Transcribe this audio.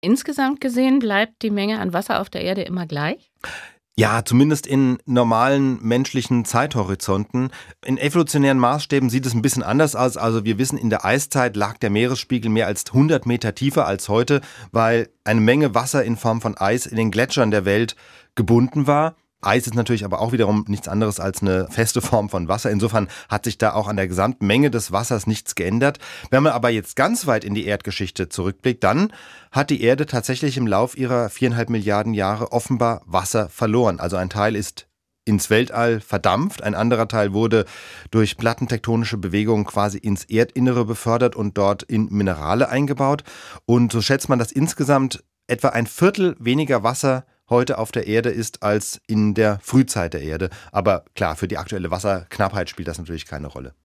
Insgesamt gesehen bleibt die Menge an Wasser auf der Erde immer gleich? Ja, zumindest in normalen menschlichen Zeithorizonten. In evolutionären Maßstäben sieht es ein bisschen anders aus. Also wir wissen, in der Eiszeit lag der Meeresspiegel mehr als 100 Meter tiefer als heute, weil eine Menge Wasser in Form von Eis in den Gletschern der Welt gebunden war. Eis ist natürlich aber auch wiederum nichts anderes als eine feste Form von Wasser. Insofern hat sich da auch an der gesamten Menge des Wassers nichts geändert. Wenn man aber jetzt ganz weit in die Erdgeschichte zurückblickt, dann hat die Erde tatsächlich im Lauf ihrer viereinhalb Milliarden Jahre offenbar Wasser verloren. Also ein Teil ist ins Weltall verdampft, ein anderer Teil wurde durch plattentektonische Bewegungen quasi ins Erdinnere befördert und dort in Minerale eingebaut. Und so schätzt man, dass insgesamt etwa ein Viertel weniger Wasser heute auf der Erde ist als in der Frühzeit der Erde. Aber klar, für die aktuelle Wasserknappheit spielt das natürlich keine Rolle.